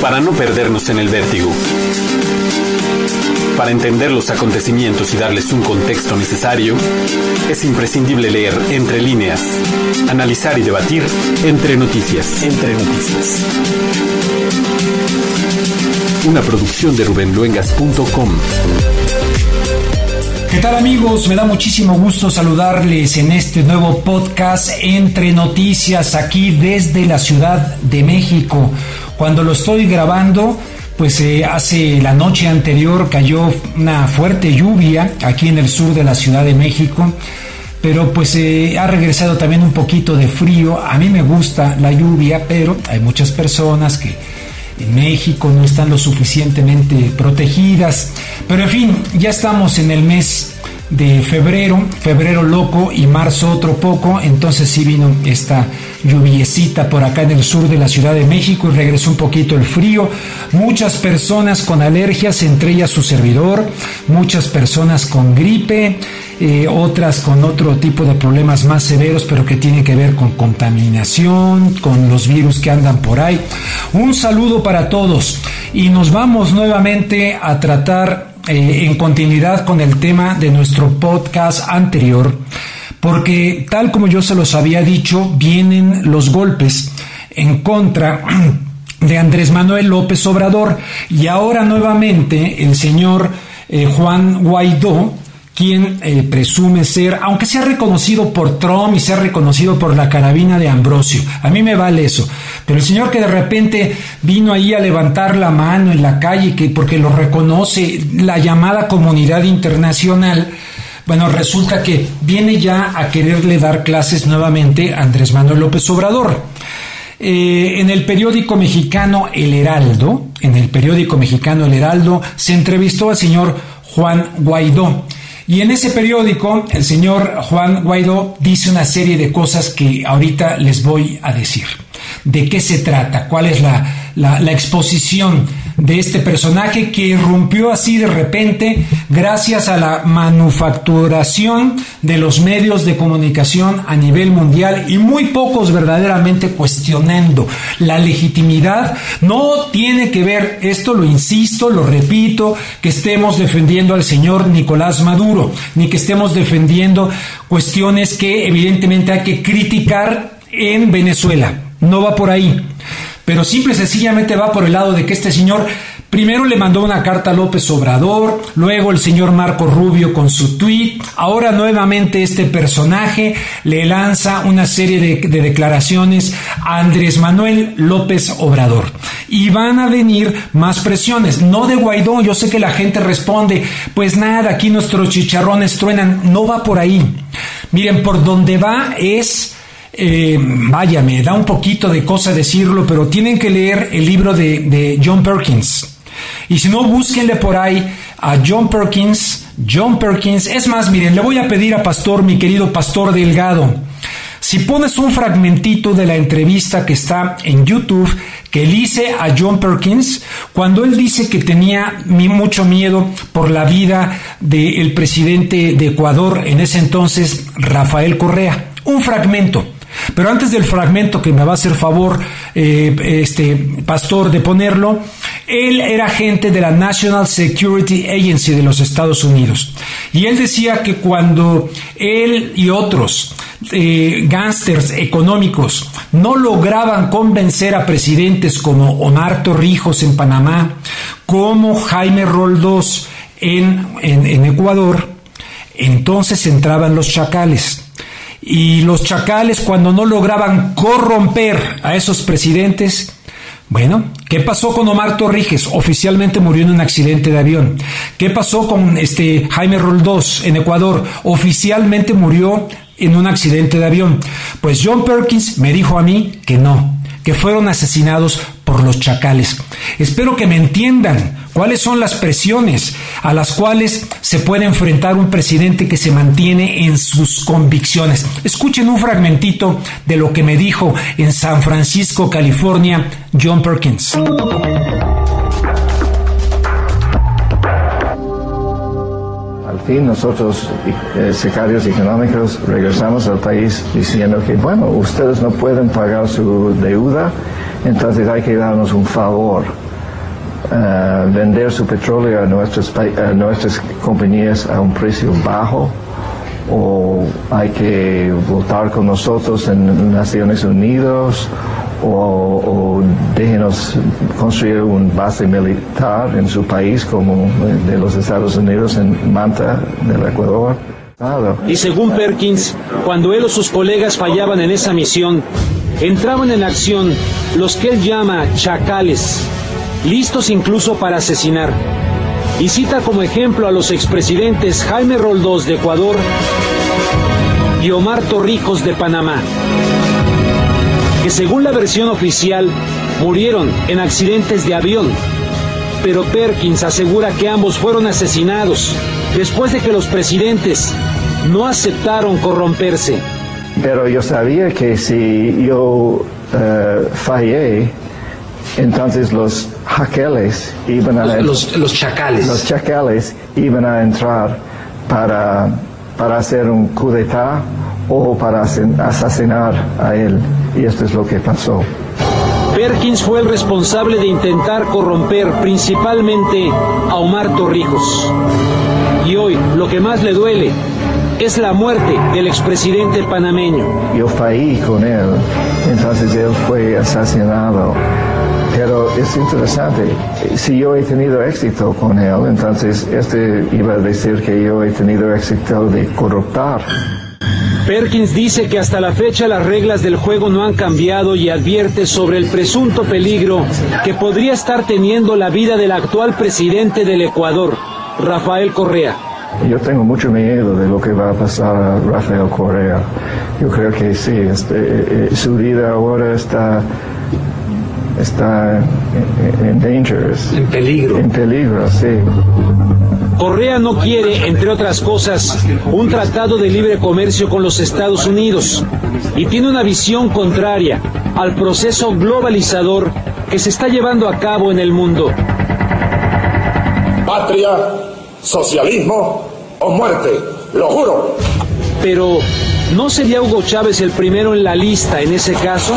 para no perdernos en el vértigo. Para entender los acontecimientos y darles un contexto necesario, es imprescindible leer entre líneas, analizar y debatir entre noticias. Entre noticias. Una producción de rubenluengas.com. ¿Qué tal amigos? Me da muchísimo gusto saludarles en este nuevo podcast Entre Noticias aquí desde la Ciudad de México. Cuando lo estoy grabando, pues eh, hace la noche anterior cayó una fuerte lluvia aquí en el sur de la Ciudad de México pero pues eh, ha regresado también un poquito de frío. A mí me gusta la lluvia, pero hay muchas personas que en México no están lo suficientemente protegidas. Pero en fin, ya estamos en el mes de febrero, febrero loco y marzo otro poco, entonces sí vino esta lluviecita por acá en el sur de la Ciudad de México y regresó un poquito el frío, muchas personas con alergias, entre ellas su servidor, muchas personas con gripe, eh, otras con otro tipo de problemas más severos, pero que tienen que ver con contaminación, con los virus que andan por ahí. Un saludo para todos y nos vamos nuevamente a tratar eh, en continuidad con el tema de nuestro podcast anterior, porque tal como yo se los había dicho, vienen los golpes en contra de Andrés Manuel López Obrador. Y ahora nuevamente el señor eh, Juan Guaidó quien eh, presume ser, aunque sea reconocido por Trump y sea reconocido por la carabina de Ambrosio, a mí me vale eso, pero el señor que de repente vino ahí a levantar la mano en la calle, que porque lo reconoce la llamada comunidad internacional, bueno, resulta que viene ya a quererle dar clases nuevamente a Andrés Manuel López Obrador. Eh, en el periódico mexicano El Heraldo, en el periódico mexicano El Heraldo, se entrevistó al señor Juan Guaidó. Y en ese periódico, el señor Juan Guaidó dice una serie de cosas que ahorita les voy a decir. ¿De qué se trata? ¿Cuál es la, la exposición? De este personaje que irrumpió así de repente gracias a la manufacturación de los medios de comunicación a nivel mundial y muy pocos verdaderamente cuestionando la legitimidad. No tiene que ver, esto lo insisto, lo repito, que estemos defendiendo al señor Nicolás Maduro, ni que estemos defendiendo cuestiones que evidentemente hay que criticar en Venezuela. No va por ahí pero simple y sencillamente va por el lado de que este señor primero le mandó una carta a López Obrador, luego el señor Marco Rubio con su tweet, ahora nuevamente este personaje le lanza una serie de, declaraciones a Andrés Manuel López Obrador. Y van a venir más presiones, no de Guaidó, yo sé que la gente responde, pues nada, aquí nuestros chicharrones truenan, no va por ahí. Miren, por donde va es eh, vaya, me da un poquito de cosa decirlo, pero tienen que leer el libro de, John Perkins. Y si no, búsquenle por ahí a John Perkins. John Perkins. Es más, miren, le voy a pedir a Pastor, mi querido Pastor Delgado, si pones un fragmentito de la entrevista que está en YouTube que le hice a John Perkins cuando él dice que tenía mucho miedo por la vida del presidente de Ecuador en ese entonces, Rafael Correa. Un fragmento. Pero antes del fragmento que me va a hacer favor, eh, este pastor, de ponerlo, él era agente de la National Security Agency de los Estados Unidos. Y él decía que cuando él y otros eh, gángsters económicos no lograban convencer a presidentes como Omar Torrijos en Panamá, como Jaime Roldós en, en Ecuador, entonces entraban los chacales y los chacales cuando no lograban corromper a esos presidentes, bueno, ¿qué pasó con Omar Torrijos? Oficialmente murió en un accidente de avión. ¿Qué pasó con este Jaime Roldós en Ecuador? Oficialmente murió en un accidente de avión. Pues John Perkins me dijo a mí que no, que fueron asesinados por los chacales. Espero que me entiendan cuáles son las presiones a las cuales se puede enfrentar un presidente que se mantiene en sus convicciones. Escuchen un fragmentito de lo que me dijo en San Francisco, California, John Perkins. Nosotros, eh, secarios económicos, regresamos al país diciendo que, bueno, ustedes no pueden pagar su deuda, entonces hay que darnos un favor eh, vender su petróleo a nuestras, nuestras compañías a un precio bajo o hay que votar con nosotros en Naciones Unidas o, déjenos construir una base militar en su país como de los Estados Unidos en Manta, del Ecuador. Y según Perkins, cuando él o sus colegas fallaban en esa misión, entraban en acción los que él llama chacales, listos incluso para asesinar. Y cita como ejemplo a los expresidentes Jaime Roldós de Ecuador y Omar Torrijos de Panamá que según la versión oficial murieron en accidentes de avión, pero Perkins asegura que ambos fueron asesinados después de que los presidentes no aceptaron corromperse. Pero yo sabía que si yo eh, fallé, entonces los jaqueles iban a... Los, los, chacales. Los chacales iban a entrar para, para hacer un coup d'etat o para asesinar a él. Y esto es lo que pasó. Perkins fue el responsable de intentar corromper principalmente a Omar Torrijos. Y hoy lo que más le duele es la muerte del expresidente panameño. Yo fallé con él, entonces él fue asesinado. Pero es interesante, si yo he tenido éxito con él, entonces este iba a decir que yo he tenido éxito de corruptar. Perkins dice que hasta la fecha las reglas del juego no han cambiado y advierte sobre el presunto peligro que podría estar teniendo la vida del actual presidente del Ecuador, Rafael Correa. Yo tengo mucho miedo de lo que va a pasar a Rafael Correa. Yo creo que sí, este, su vida ahora está está en, En peligro. En peligro, sí. Correa no quiere, entre otras cosas, un tratado de libre comercio con los Estados Unidos y tiene una visión contraria al proceso globalizador que se está llevando a cabo en el mundo. Patria, socialismo o muerte, lo juro. Pero ¿No sería Hugo Chávez el primero en la lista en ese caso?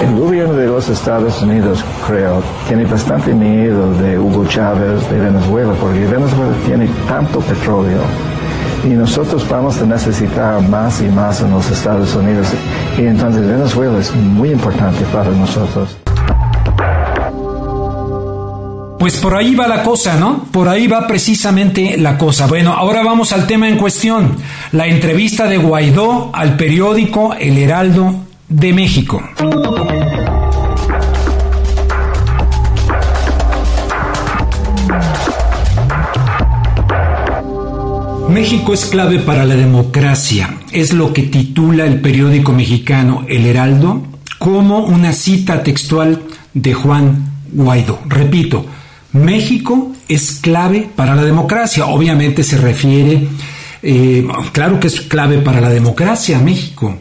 El gobierno de los Estados Unidos, creo, tiene bastante miedo de Hugo Chávez de Venezuela, porque Venezuela tiene tanto petróleo y nosotros vamos a necesitar más y más en los Estados Unidos. Y entonces Venezuela es muy importante para nosotros. Pues por ahí va la cosa, ¿no? Por ahí va precisamente la cosa. Bueno, ahora vamos al tema en cuestión, la entrevista de Guaidó al periódico El Heraldo de México. México es clave para la democracia, es lo que titula el periódico mexicano El Heraldo como una cita textual de Juan Guaidó. Repito, México es clave para la democracia. Obviamente se refiere, eh, claro que es clave para la democracia México.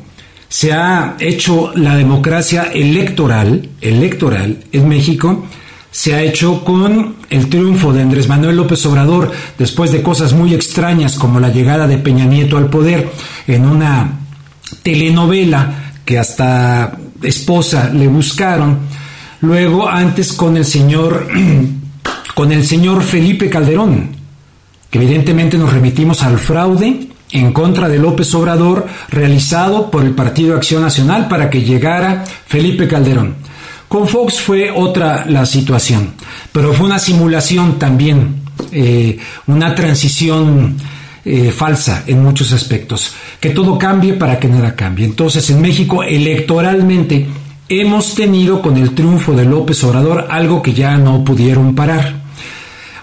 Se ha hecho la democracia electoral, electoral en México, se ha hecho con el triunfo de Andrés Manuel López Obrador después de cosas muy extrañas como la llegada de Peña Nieto al poder en una telenovela que hasta esposa le buscaron. Luego, antes con el señor con el señor Felipe Calderón, que evidentemente nos remitimos al fraude en contra de López Obrador realizado por el Partido Acción Nacional para que llegara Felipe Calderón. Con Fox fue otra la situación, pero fue una simulación también, eh, una transición eh, falsa en muchos aspectos. Que todo cambie para que nada cambie. Entonces en México electoralmente hemos tenido con el triunfo de López Obrador algo que ya no pudieron parar.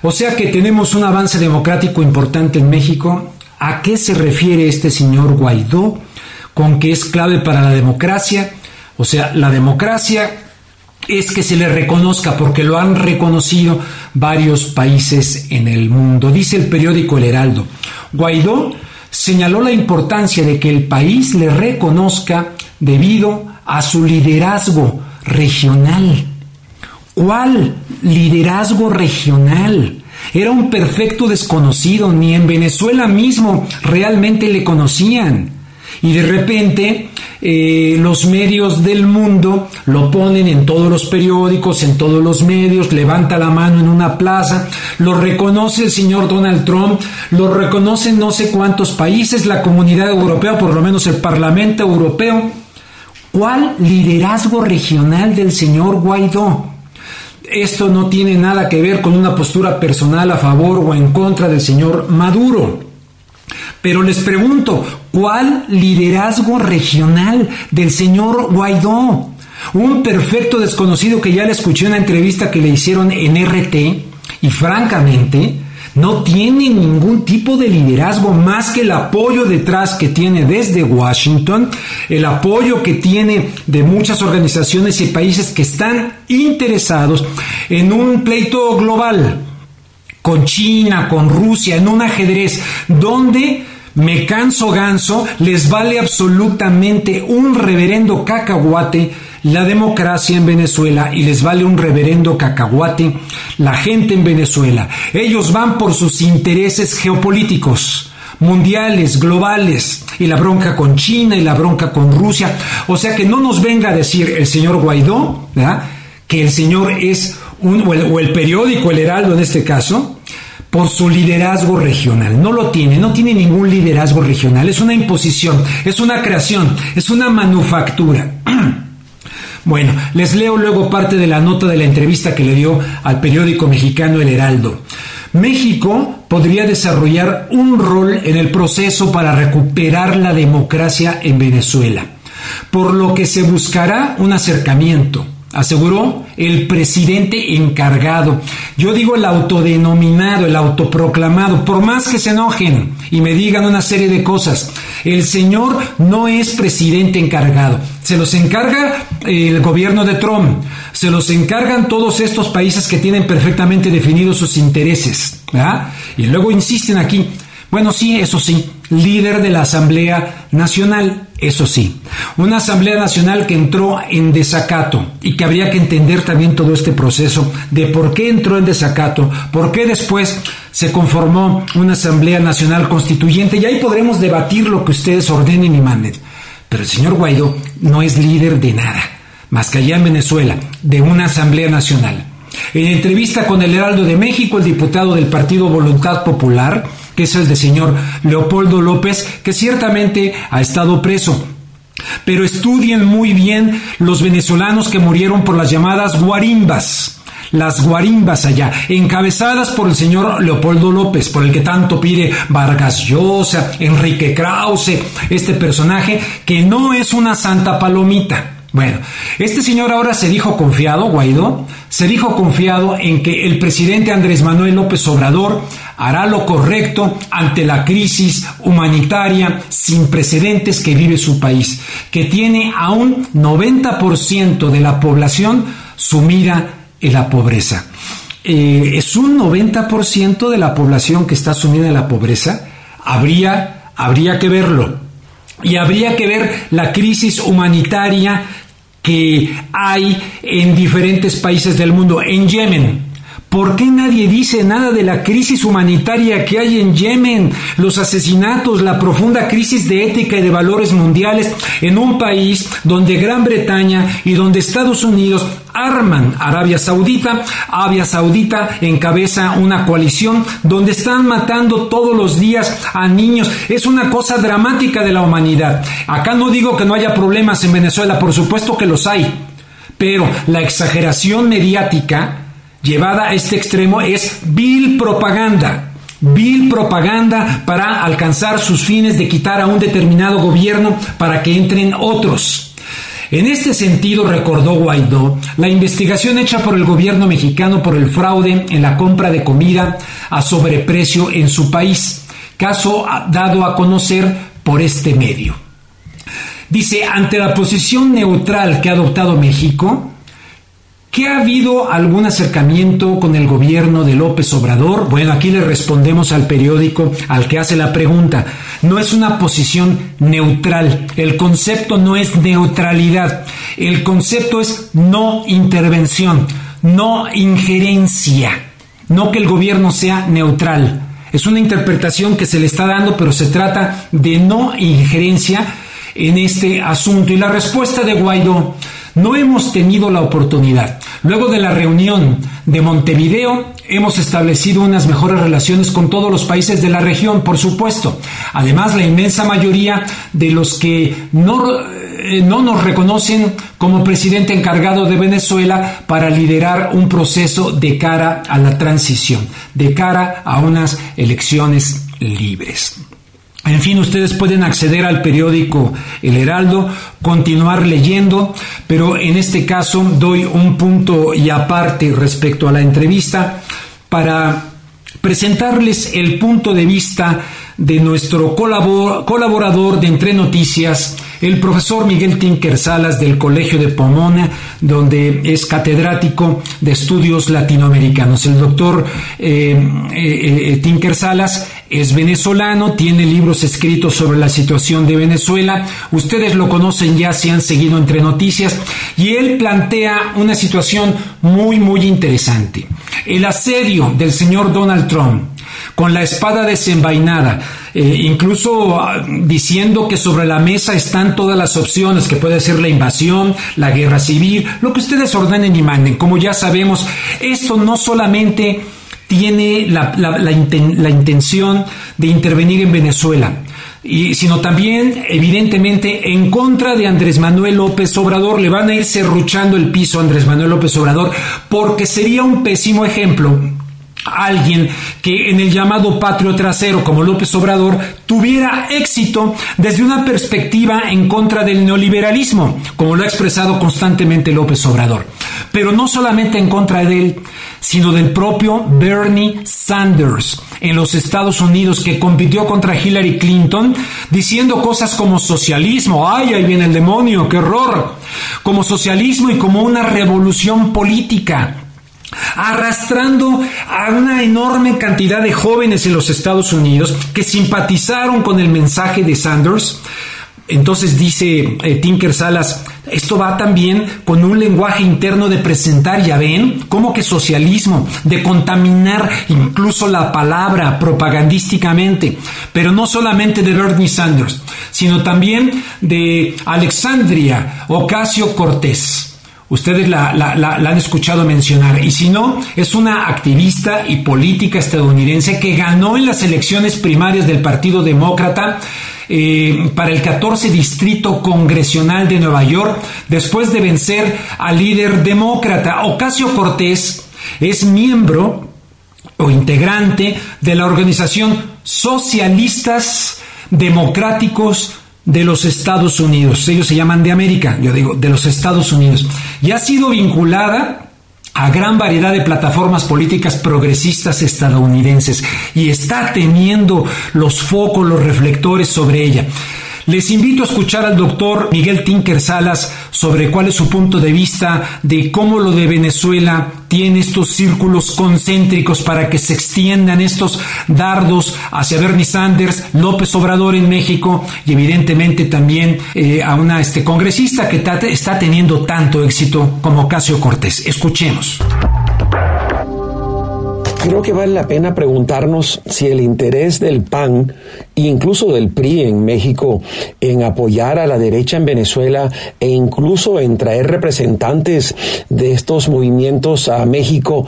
O sea que tenemos un avance democrático importante en México. ¿A qué se refiere este señor Guaidó con que es clave para la democracia? O sea, la democracia es que se le reconozca porque lo han reconocido varios países en el mundo. Dice el periódico El Heraldo. Guaidó señaló la importancia de que el país le reconozca debido a su liderazgo regional ¿Cuál liderazgo regional? Era un perfecto desconocido, ni en Venezuela mismo realmente le conocían. y de repente eh, los medios del mundo lo ponen en todos los periódicos, en todos los medios, levanta la mano en una plaza, lo reconoce el señor Donald Trump, lo reconocen no sé cuántos países, la comunidad europea, por lo menos el Parlamento Europeo. ¿Cuál liderazgo regional del señor Guaidó? Esto no tiene nada que ver con una postura personal a favor o en contra del señor Maduro. Pero les pregunto, ¿cuál liderazgo regional del señor Guaidó? Un perfecto desconocido que ya le escuché una entrevista que le hicieron en RT y francamente no tiene ningún tipo de liderazgo más que el apoyo detrás que tiene desde Washington, el apoyo que tiene de muchas organizaciones y países que están interesados en un pleito global con China, con Rusia, en un ajedrez donde me canso ganso, les vale absolutamente un reverendo cacahuate la democracia en Venezuela y les vale un reverendo cacahuate la gente en Venezuela. Ellos van por sus intereses geopolíticos mundiales, globales, y la bronca con China y la bronca con Rusia. O sea que no nos venga a decir el señor Guaidó, que el señor es un, o el periódico, el Heraldo en este caso, por su liderazgo regional. No lo tiene, no tiene ningún liderazgo regional. Es una imposición, es una creación, es una manufactura. Bueno, les leo luego parte de la nota de la entrevista que le dio al periódico mexicano El Heraldo. México podría desarrollar un rol en el proceso para recuperar la democracia en Venezuela, por lo que se buscará un acercamiento, aseguró el presidente encargado. Yo digo el autodenominado, el autoproclamado, por más que se enojen y me digan una serie de cosas. El señor no es presidente encargado. Se los encarga el gobierno de Trump. Se los encargan todos estos países que tienen perfectamente definidos sus intereses. Y luego insisten aquí. Bueno, sí, eso sí, líder de la Asamblea Nacional, eso sí. Una Asamblea Nacional que entró en desacato y que habría que entender también todo este proceso de por qué entró en desacato, por qué después se conformó una Asamblea Nacional Constituyente y ahí podremos debatir lo que ustedes ordenen y manden. Pero el señor Guaidó no es líder de nada, más que allá en Venezuela, de una Asamblea Nacional. En entrevista con el Heraldo de México, el diputado del Partido Voluntad Popular, que es el de señor Leopoldo López, que ciertamente ha estado preso. Pero estudien muy bien los venezolanos que murieron por las llamadas guarimbas las guarimbas allá, encabezadas por el señor Leopoldo López, por el que tanto pide Vargas Llosa, Enrique Krause, este personaje que no es una santa palomita. Bueno, este señor ahora se dijo confiado, Guaidó, se dijo confiado en que el presidente Andrés Manuel López Obrador hará lo correcto ante la crisis humanitaria sin precedentes que vive su país, que tiene a un 90% de la población sumida en la pobreza. Eh, es un 90% de la población que está sumida en la pobreza. Habría, habría que verlo. Y habría que ver la crisis humanitaria que hay en diferentes países del mundo. En Yemen, ¿Por qué nadie dice nada de la crisis humanitaria que hay en Yemen, los asesinatos, la profunda crisis de ética y de valores mundiales en un país donde Gran Bretaña y donde Estados Unidos arman Arabia Saudita? Arabia Saudita encabeza una coalición donde están matando todos los días a niños. Es una cosa dramática de la humanidad. Acá no digo que no haya problemas en Venezuela, por supuesto que los hay, pero la exageración mediática llevada a este extremo es vil propaganda. Vil propaganda para alcanzar sus fines de quitar a un determinado gobierno para que entren otros. En este sentido, recordó Guaidó, la investigación hecha por el gobierno mexicano por el fraude en la compra de comida a sobreprecio en su país, caso dado a conocer por este medio. Dice, ante la posición neutral que ha adoptado México, ¿Que ha habido algún acercamiento con el gobierno de López Obrador? Bueno, aquí le respondemos al periódico al que hace la pregunta. No es una posición neutral. El concepto no es neutralidad. El concepto es no intervención, no injerencia. No que el gobierno sea neutral. Es una interpretación que se le está dando, pero se trata de no injerencia en este asunto. Y la respuesta de Guaidó, no hemos tenido la oportunidad. Luego de la reunión de Montevideo, hemos establecido unas mejores relaciones con todos los países de la región, por supuesto. Además, la inmensa mayoría de los que no, eh, no nos reconocen como presidente encargado de Venezuela para liderar un proceso de cara a la transición, de cara a unas elecciones libres. En fin, ustedes pueden acceder al periódico El Heraldo, continuar leyendo, pero en este caso doy un punto y aparte respecto a la entrevista para presentarles el punto de vista de nuestro colaborador de Entre Noticias, el profesor Miguel Tinker Salas del Colegio de Pomona, donde es catedrático de estudios latinoamericanos. El doctor eh, eh, eh, Tinker Salas es venezolano, tiene libros escritos sobre la situación de Venezuela. Ustedes lo conocen ya si han seguido entre noticias. Y él plantea una situación muy, muy interesante. El asedio del señor Donald Trump con la espada desenvainada, eh, incluso ah, diciendo que sobre la mesa están todas las opciones, que puede ser la invasión, la guerra civil, lo que ustedes ordenen y manden. Como ya sabemos, esto no solamente tiene la, la intención de intervenir en Venezuela, y, sino también, evidentemente, en contra de Andrés Manuel López Obrador. Le van a ir serruchando el piso a Andrés Manuel López Obrador porque sería un pésimo ejemplo alguien que en el llamado patrio trasero como López Obrador tuviera éxito desde una perspectiva en contra del neoliberalismo, como lo ha expresado constantemente López Obrador. Pero no solamente en contra de él, sino del propio Bernie Sanders en los Estados Unidos que compitió contra Hillary Clinton diciendo cosas como socialismo, ay, ahí viene el demonio, qué horror, como socialismo y como una revolución política arrastrando a una enorme cantidad de jóvenes en los Estados Unidos que simpatizaron con el mensaje de Sanders. Entonces dice eh, Tinker Salas, esto va también con un lenguaje interno de presentar, ya ven, como que socialismo, de contaminar incluso la palabra propagandísticamente, pero no solamente de Bernie Sanders, sino también de Alexandria Ocasio Cortés Ustedes la, han escuchado mencionar. Y si no, es una activista y política estadounidense que ganó en las elecciones primarias del Partido Demócrata eh, para el 14 Distrito Congresional de Nueva York después de vencer al líder demócrata. Ocasio Cortés es miembro o integrante de la organización Socialistas Democráticos de los Estados Unidos. Ellos se llaman de América, yo digo, de los Estados Unidos. Y ha sido vinculada a gran variedad de plataformas políticas progresistas estadounidenses y está teniendo los focos, los reflectores sobre ella. Les invito a escuchar al doctor Miguel Tinker Salas sobre cuál es su punto de vista de cómo lo de Venezuela tiene estos círculos concéntricos para que se extiendan estos dardos hacia Bernie Sanders, López Obrador en México y evidentemente también eh, a una este, congresista que está teniendo tanto éxito como Casio Cortés. Escuchemos. Creo que vale la pena preguntarnos si el interés del PAN incluso del PRI en México en apoyar a la derecha en Venezuela e incluso en traer representantes de estos movimientos a México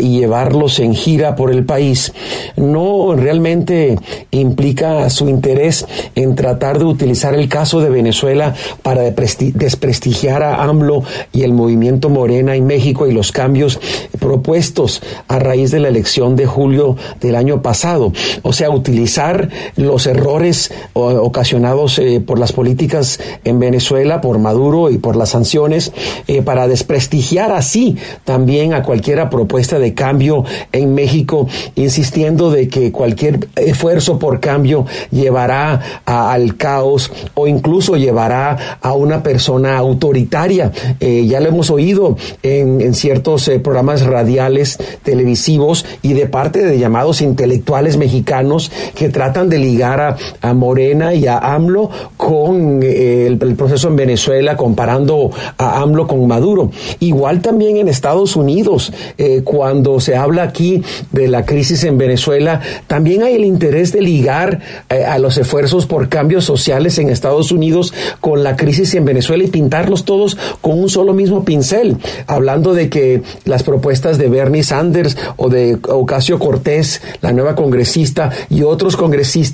y llevarlos en gira por el país no realmente implica su interés en tratar de utilizar el caso de Venezuela para desprestigiar a AMLO y el movimiento Morena en México y los cambios propuestos a raíz de la elección de julio del año pasado. O sea, utilizar los errores ocasionados eh, por las políticas en Venezuela, por Maduro y por las sanciones, eh, para desprestigiar así también a cualquiera propuesta de cambio en México, insistiendo de que cualquier esfuerzo por cambio llevará al caos o incluso llevará a una persona autoritaria. Eh, ya lo hemos oído en ciertos programas radiales televisivos y de parte de llamados intelectuales mexicanos que tratan de ligar a, Morena y a AMLO con eh, el, proceso en Venezuela, comparando a AMLO con Maduro. Igual también en Estados Unidos, eh, cuando se habla aquí de la crisis en Venezuela, también hay el interés de ligar eh, a los esfuerzos por cambios sociales en Estados Unidos con la crisis en Venezuela y pintarlos todos con un solo mismo pincel, hablando de que las propuestas de Bernie Sanders o de Ocasio Cortés, la nueva congresista, y otros congresistas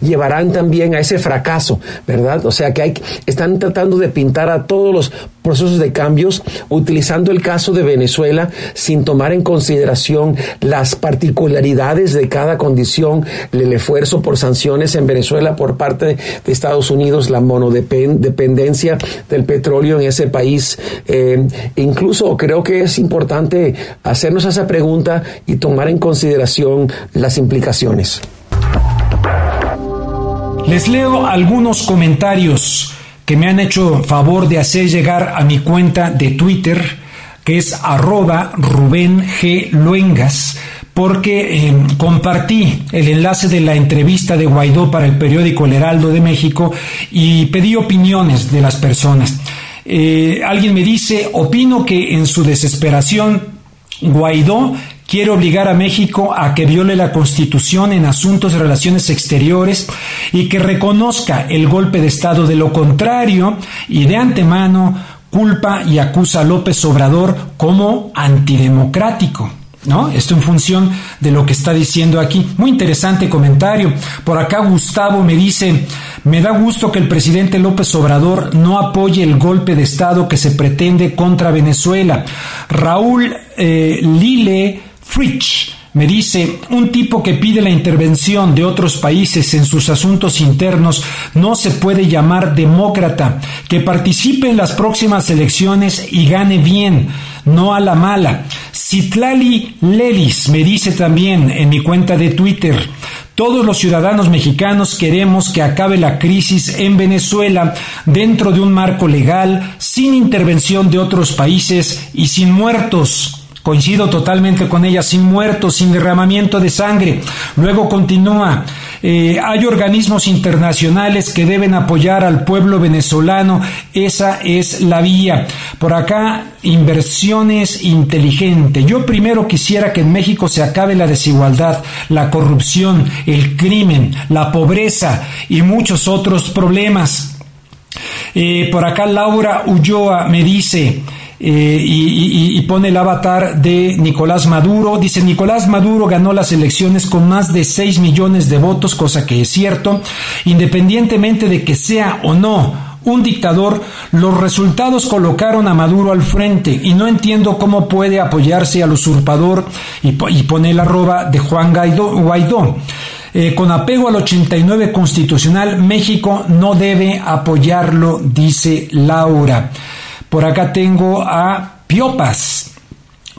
llevarán también a ese fracaso, ¿verdad? O sea que hay, están tratando de pintar a todos los procesos de cambios utilizando el caso de Venezuela sin tomar en consideración las particularidades de cada condición, el esfuerzo por sanciones en Venezuela por parte de Estados Unidos, la monodependencia del petróleo en ese país. Eh, incluso creo que es importante hacernos esa pregunta y tomar en consideración las implicaciones. Les leo algunos comentarios que me han hecho favor de hacer llegar a mi cuenta de Twitter, que es arroba Rubén G. Luengas, porque eh, compartí el enlace de la entrevista de Guaidó para el periódico El Heraldo de México y pedí opiniones de las personas. Eh, alguien me dice, opino que en su desesperación Guaidó quiere obligar a México a que viole la Constitución en asuntos de relaciones exteriores y que reconozca el golpe de Estado. De lo contrario, y de antemano, culpa y acusa a López Obrador como antidemocrático. ¿No? Esto en función de lo que está diciendo aquí. Muy interesante comentario. Por acá Gustavo me dice, me da gusto que el presidente López Obrador no apoye el golpe de Estado que se pretende contra Venezuela. Raúl eh, Lile Fritsch me dice, un tipo que pide la intervención de otros países en sus asuntos internos no se puede llamar demócrata, que participe en las próximas elecciones y gane bien, no a la mala. Citlali Lelis me dice también en mi cuenta de Twitter, todos los ciudadanos mexicanos queremos que acabe la crisis en Venezuela dentro de un marco legal, sin intervención de otros países y sin muertos. Coincido totalmente con ella, sin muertos, sin derramamiento de sangre. Luego continúa, eh, hay organismos internacionales que deben apoyar al pueblo venezolano, esa es la vía. Por acá, inversiones inteligentes. Yo primero quisiera que en México se acabe la desigualdad, la corrupción, el crimen, la pobreza y muchos otros problemas. Eh, por acá Laura Ulloa me dice, eh, y, pone el avatar de Nicolás Maduro. Dice, Nicolás Maduro ganó las elecciones con más de 6 millones de votos, cosa que es cierto, independientemente de que sea o no un dictador, los resultados colocaron a Maduro al frente y no entiendo cómo puede apoyarse al usurpador y, pone el arroba de Juan Guaidó. Eh, con apego al 89 constitucional, México no debe apoyarlo, dice Laura. Por acá tengo a Piopas.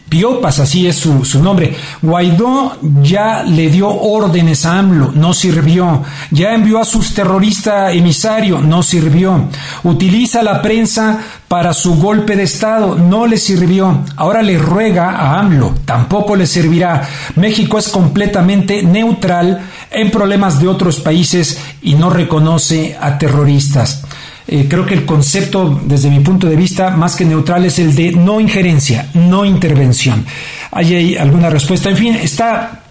Piopas, así es su, su, nombre. Guaidó ya le dio órdenes a AMLO, no sirvió. Ya envió a sus terroristas emisario, no sirvió. Utiliza la prensa para su golpe de Estado, no le sirvió. Ahora le ruega a AMLO, tampoco le servirá. México es completamente neutral en problemas de otros países y no reconoce a terroristas. Eh, creo que el concepto, desde mi punto de vista, más que neutral, es el de no injerencia, no intervención. ¿Hay ahí alguna respuesta? En fin, está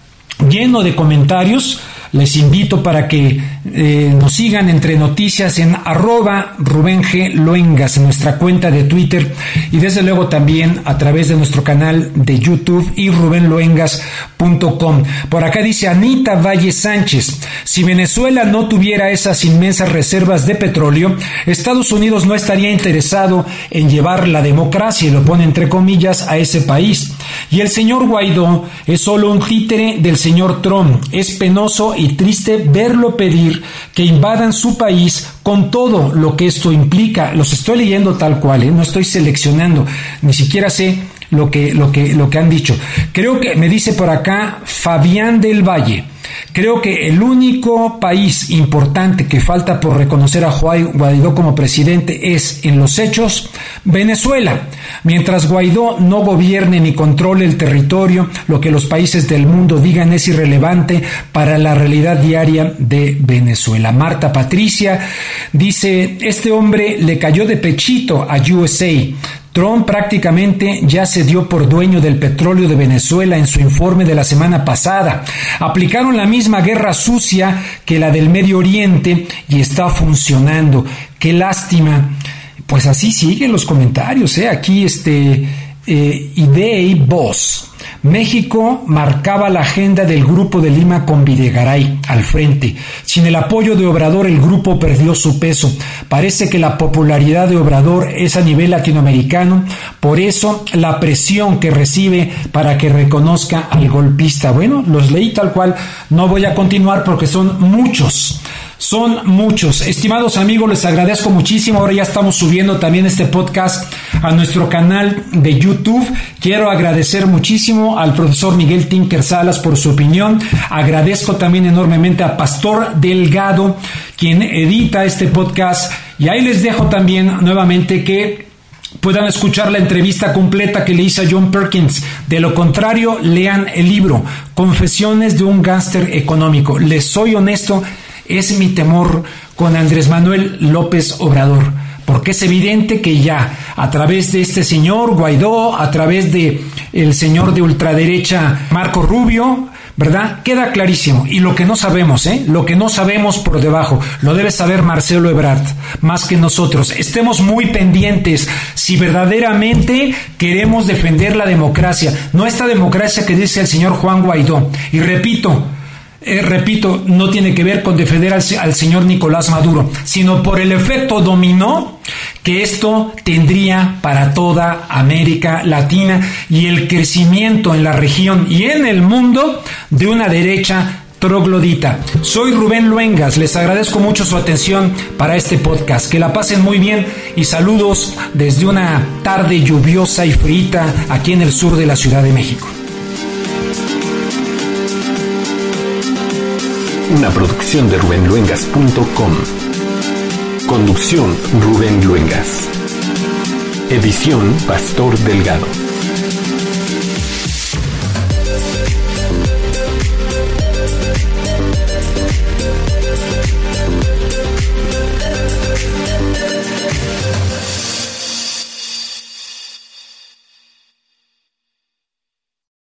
lleno de comentarios les invito para que eh, nos sigan entre noticias en arroba Rubén G. Loengas, en nuestra cuenta de Twitter y desde luego también a través de nuestro canal de YouTube y rubenloengas.com. Por acá dice Anita Valle Sánchez, si Venezuela no tuviera esas inmensas reservas de petróleo, Estados Unidos no estaría interesado en llevar la democracia, y lo pone entre comillas, a ese país. Y el señor Guaidó es solo un títere del señor Trump. Es penoso y triste verlo pedir que invadan su país con todo lo que esto implica. Los estoy leyendo tal cual, ¿eh? no estoy seleccionando, ni siquiera sé lo que, lo que, lo que han dicho. Creo que me dice por acá Fabián del Valle Creo que el único país importante que falta por reconocer a Juan Guaidó como presidente es, en los hechos, Venezuela. Mientras Guaidó no gobierne ni controle el territorio, lo que los países del mundo digan es irrelevante para la realidad diaria de Venezuela. Marta Patricia dice, este hombre le cayó de pechito a USA. Trump prácticamente ya se dio por dueño del petróleo de Venezuela en su informe de la semana pasada. Aplicaron la misma guerra sucia que la del Medio Oriente y está funcionando. Qué lástima. Pues así siguen los comentarios, ¿eh? Aquí este eh, Idei Boss. México marcaba la agenda del grupo de Lima con Videgaray al frente. Sin el apoyo de Obrador el grupo perdió su peso. Parece que la popularidad de Obrador es a nivel latinoamericano, por eso la presión que recibe para que reconozca al golpista. Bueno, los leí tal cual, no voy a continuar porque son muchos. Son muchos. Estimados amigos, les agradezco muchísimo. Ahora ya estamos subiendo también este podcast a nuestro canal de YouTube. Quiero agradecer muchísimo al profesor Miguel Tinker Salas por su opinión. Agradezco también enormemente a Pastor Delgado, quien edita este podcast. Y ahí les dejo también nuevamente que puedan escuchar la entrevista completa que le hice a John Perkins. De lo contrario, lean el libro Confesiones de un gángster económico. Les soy honesto, es mi temor con Andrés Manuel López Obrador, porque es evidente que ya a través de este señor Guaidó, a través de el señor de ultraderecha Marco Rubio, ¿verdad? Queda clarísimo. Y lo que no sabemos, ¿eh? Lo que no sabemos por debajo, lo debe saber Marcelo Ebrard, más que nosotros. Estemos muy pendientes si verdaderamente queremos defender la democracia, no esta democracia que dice el señor Juan Guaidó. Y repito, eh, repito, no tiene que ver con defender al, al, señor Nicolás Maduro, sino por el efecto dominó que esto tendría para toda América Latina y el crecimiento en la región y en el mundo de una derecha troglodita. Soy Rubén Luengas, les agradezco mucho su atención para este podcast. Que la pasen muy bien y saludos desde una tarde lluviosa y frita aquí en el sur de la Ciudad de México. Una producción de rubenluengas.com. Conducción Rubén Luengas. Edición Pastor Delgado.